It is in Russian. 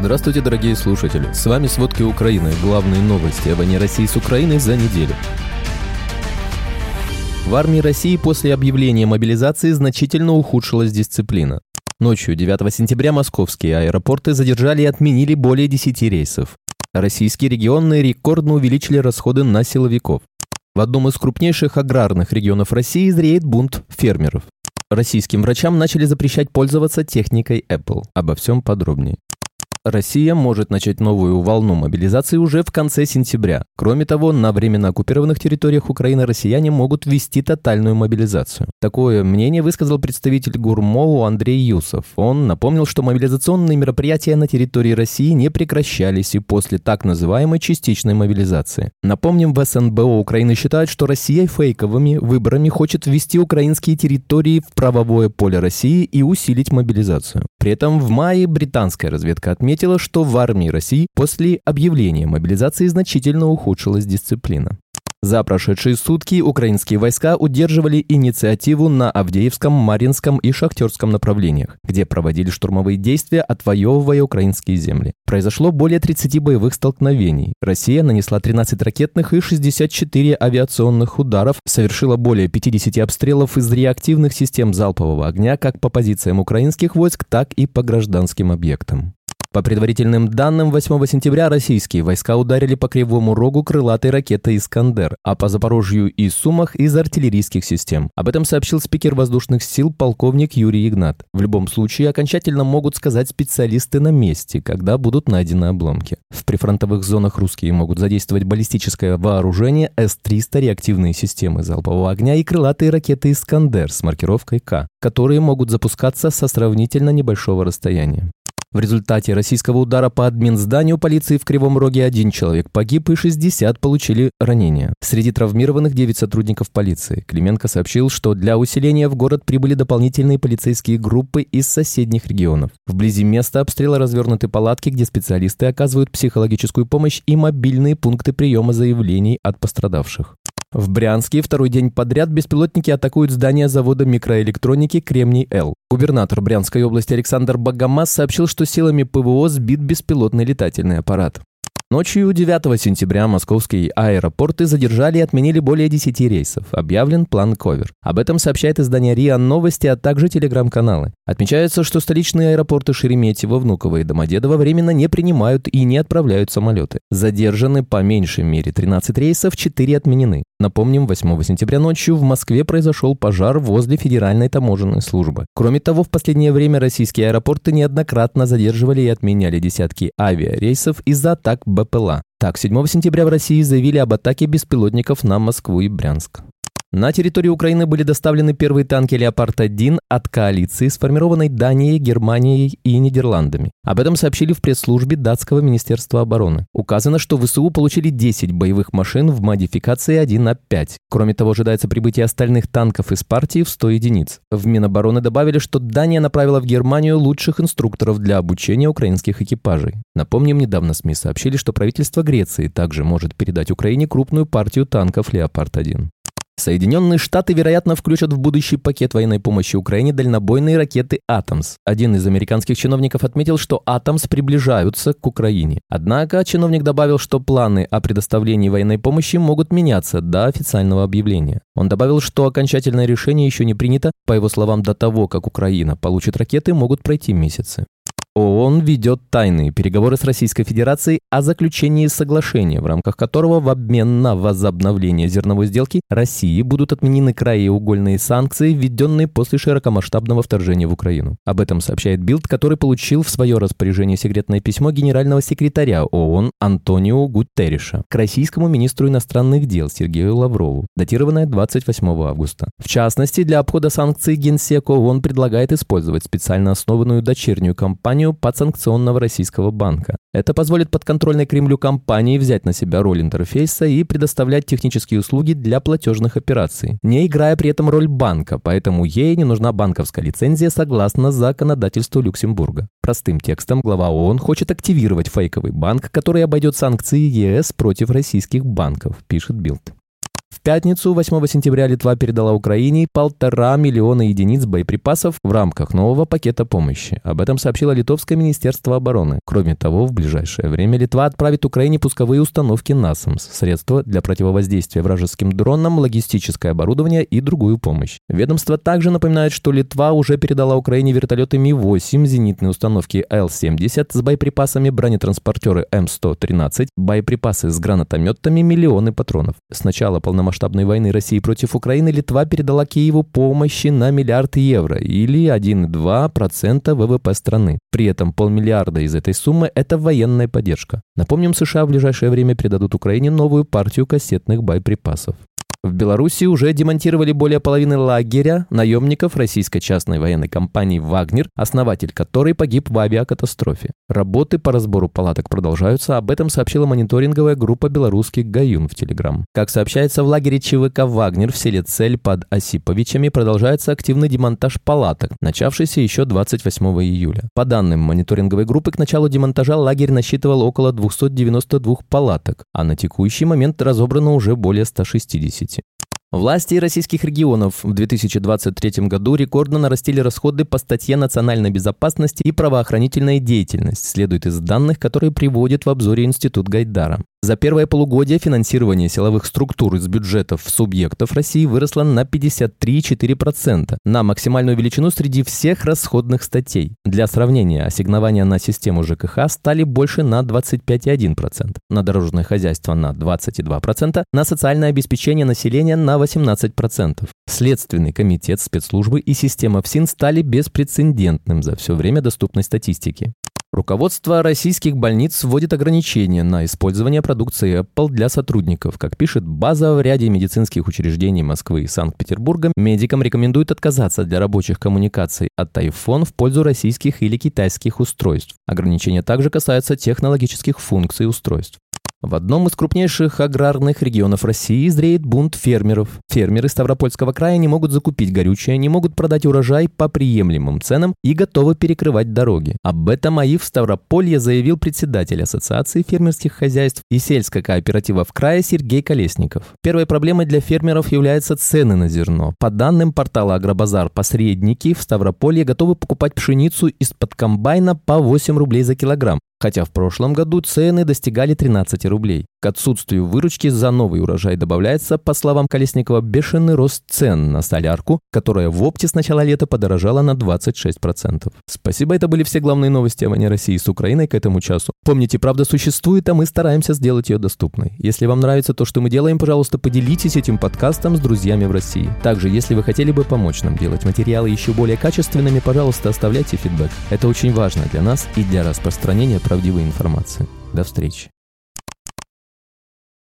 Здравствуйте, дорогие слушатели! С вами «Сводки Украины» – главные новости о войне России с Украиной за неделю. В армии России после объявления мобилизации значительно ухудшилась дисциплина. Ночью 9 сентября московские аэропорты задержали и отменили более 10 рейсов. Российские регионы рекордно увеличили расходы на силовиков. В одном из крупнейших аграрных регионов России зреет бунт фермеров. Российским врачам начали запрещать пользоваться техникой Apple. Обо всем подробнее. Россия может начать новую волну мобилизации уже в конце сентября. Кроме того, на временно оккупированных территориях Украины россияне могут ввести тотальную мобилизацию. Такое мнение высказал представитель ГУРМОУ Андрей Юсов. Он напомнил, что мобилизационные мероприятия на территории России не прекращались и после так называемой частичной мобилизации. Напомним, в СНБО Украины считают, что Россия фейковыми выборами хочет ввести украинские территории в правовое поле России и усилить мобилизацию. При этом в мае британская разведка отметила, отметила, что в армии России после объявления мобилизации значительно ухудшилась дисциплина. За прошедшие сутки украинские войска удерживали инициативу на Авдеевском, Маринском и Шахтерском направлениях, где проводили штурмовые действия, отвоевывая украинские земли. Произошло более 30 боевых столкновений. Россия нанесла 13 ракетных и 64 авиационных ударов, совершила более 50 обстрелов из реактивных систем залпового огня как по позициям украинских войск, так и по гражданским объектам. По предварительным данным, 8 сентября российские войска ударили по Кривому Рогу крылатой ракетой «Искандер», а по Запорожью и Сумах из артиллерийских систем. Об этом сообщил спикер воздушных сил полковник Юрий Игнат. В любом случае, окончательно могут сказать специалисты на месте, когда будут найдены обломки. В прифронтовых зонах русские могут задействовать баллистическое вооружение С-300 реактивные системы залпового огня и крылатые ракеты «Искандер» с маркировкой К, которые могут запускаться со сравнительно небольшого расстояния. В результате российского удара по админзданию полиции в Кривом Роге один человек погиб и 60 получили ранения. Среди травмированных 9 сотрудников полиции. Клименко сообщил, что для усиления в город прибыли дополнительные полицейские группы из соседних регионов. Вблизи места обстрела развернуты палатки, где специалисты оказывают психологическую помощь и мобильные пункты приема заявлений от пострадавших. В Брянске второй день подряд беспилотники атакуют здание завода микроэлектроники «Кремний-Л». Губернатор Брянской области Александр Багамас сообщил, что силами ПВО сбит беспилотный летательный аппарат. Ночью 9 сентября московские аэропорты задержали и отменили более 10 рейсов. Объявлен план ковер. Об этом сообщает издание РИА Новости, а также телеграм-каналы. Отмечается, что столичные аэропорты Шереметьево, Внуково и Домодедово временно не принимают и не отправляют самолеты. Задержаны по меньшей мере 13 рейсов, 4 отменены. Напомним, 8 сентября ночью в Москве произошел пожар возле Федеральной таможенной службы. Кроме того, в последнее время российские аэропорты неоднократно задерживали и отменяли десятки авиарейсов из-за атак БПЛА. Так, 7 сентября в России заявили об атаке беспилотников на Москву и Брянск. На территорию Украины были доставлены первые танки «Леопард-1» от коалиции, сформированной Данией, Германией и Нидерландами. Об этом сообщили в пресс-службе датского министерства обороны. Указано, что ВСУ получили 10 боевых машин в модификации 1 на 5. Кроме того, ожидается прибытие остальных танков из партии в 100 единиц. В Минобороны добавили, что Дания направила в Германию лучших инструкторов для обучения украинских экипажей. Напомним, недавно СМИ сообщили, что правительство Греции также может передать Украине крупную партию танков «Леопард-1». Соединенные Штаты, вероятно, включат в будущий пакет военной помощи Украине дальнобойные ракеты «Атомс». Один из американских чиновников отметил, что «Атомс» приближаются к Украине. Однако чиновник добавил, что планы о предоставлении военной помощи могут меняться до официального объявления. Он добавил, что окончательное решение еще не принято. По его словам, до того, как Украина получит ракеты, могут пройти месяцы. ООН ведет тайные переговоры с Российской Федерацией о заключении соглашения, в рамках которого в обмен на возобновление зерновой сделки России будут отменены краеугольные санкции, введенные после широкомасштабного вторжения в Украину. Об этом сообщает Билд, который получил в свое распоряжение секретное письмо генерального секретаря ООН Антонио Гутерриша к российскому министру иностранных дел Сергею Лаврову, датированное 28 августа. В частности, для обхода санкций Генсек ООН предлагает использовать специально основанную дочернюю компанию компанию подсанкционного российского банка. Это позволит подконтрольной Кремлю компании взять на себя роль интерфейса и предоставлять технические услуги для платежных операций, не играя при этом роль банка, поэтому ей не нужна банковская лицензия согласно законодательству Люксембурга. Простым текстом глава ООН хочет активировать фейковый банк, который обойдет санкции ЕС против российских банков, пишет Билд. В пятницу, 8 сентября, Литва передала Украине полтора миллиона единиц боеприпасов в рамках нового пакета помощи. Об этом сообщило Литовское министерство обороны. Кроме того, в ближайшее время Литва отправит Украине пусковые установки «Насамс», средства для противовоздействия вражеским дронам, логистическое оборудование и другую помощь. Ведомство также напоминает, что Литва уже передала Украине вертолеты Ми-8, зенитные установки Л-70 с боеприпасами, бронетранспортеры М113, боеприпасы с гранатометами, миллионы патронов. С начала полномасштабной войны России против Украины Литва передала Киеву помощи на миллиард евро или 1,2% ВВП страны. При этом полмиллиарда из этой суммы – это военная поддержка. Напомним, США в ближайшее время передадут Украине новую партию кассетных боеприпасов. В Беларуси уже демонтировали более половины лагеря наемников российской частной военной компании «Вагнер», основатель которой погиб в авиакатастрофе. Работы по разбору палаток продолжаются, об этом сообщила мониторинговая группа белорусских «Гаюн» в Телеграм. Как сообщается, в лагере ЧВК «Вагнер» в селе Цель под Осиповичами продолжается активный демонтаж палаток, начавшийся еще 28 июля. По данным мониторинговой группы, к началу демонтажа лагерь насчитывал около 292 палаток, а на текущий момент разобрано уже более 160. Власти российских регионов в 2023 году рекордно нарастили расходы по статье «Национальная безопасность и правоохранительная деятельность», следует из данных, которые приводит в обзоре Институт Гайдара. За первое полугодие финансирование силовых структур из бюджетов субъектов России выросло на 53,4%, на максимальную величину среди всех расходных статей. Для сравнения, ассигнования на систему ЖКХ стали больше на 25,1%, на дорожное хозяйство на 22%, на социальное обеспечение населения на 18%. Следственный комитет спецслужбы и система ФСИН стали беспрецедентным за все время доступной статистики. Руководство российских больниц вводит ограничения на использование продукции Apple для сотрудников. Как пишет база в ряде медицинских учреждений Москвы и Санкт-Петербурга, медикам рекомендуют отказаться для рабочих коммуникаций от iPhone в пользу российских или китайских устройств. Ограничения также касаются технологических функций устройств. В одном из крупнейших аграрных регионов России зреет бунт фермеров. Фермеры Ставропольского края не могут закупить горючее, не могут продать урожай по приемлемым ценам и готовы перекрывать дороги. Об этом АИФ Ставрополье заявил председатель Ассоциации фермерских хозяйств и сельской кооператива в крае Сергей Колесников. Первой проблемой для фермеров являются цены на зерно. По данным портала Агробазар, посредники в Ставрополье готовы покупать пшеницу из-под комбайна по 8 рублей за килограмм, хотя в прошлом году цены достигали 13 рублей. К отсутствию выручки за новый урожай добавляется, по словам Колесникова, бешеный рост цен на солярку, которая в опте с начала лета подорожала на 26%. Спасибо, это были все главные новости о войне России с Украиной к этому часу. Помните, правда существует, а мы стараемся сделать ее доступной. Если вам нравится то, что мы делаем, пожалуйста, поделитесь этим подкастом с друзьями в России. Также, если вы хотели бы помочь нам делать материалы еще более качественными, пожалуйста, оставляйте фидбэк. Это очень важно для нас и для распространения правдивой информации. До встречи.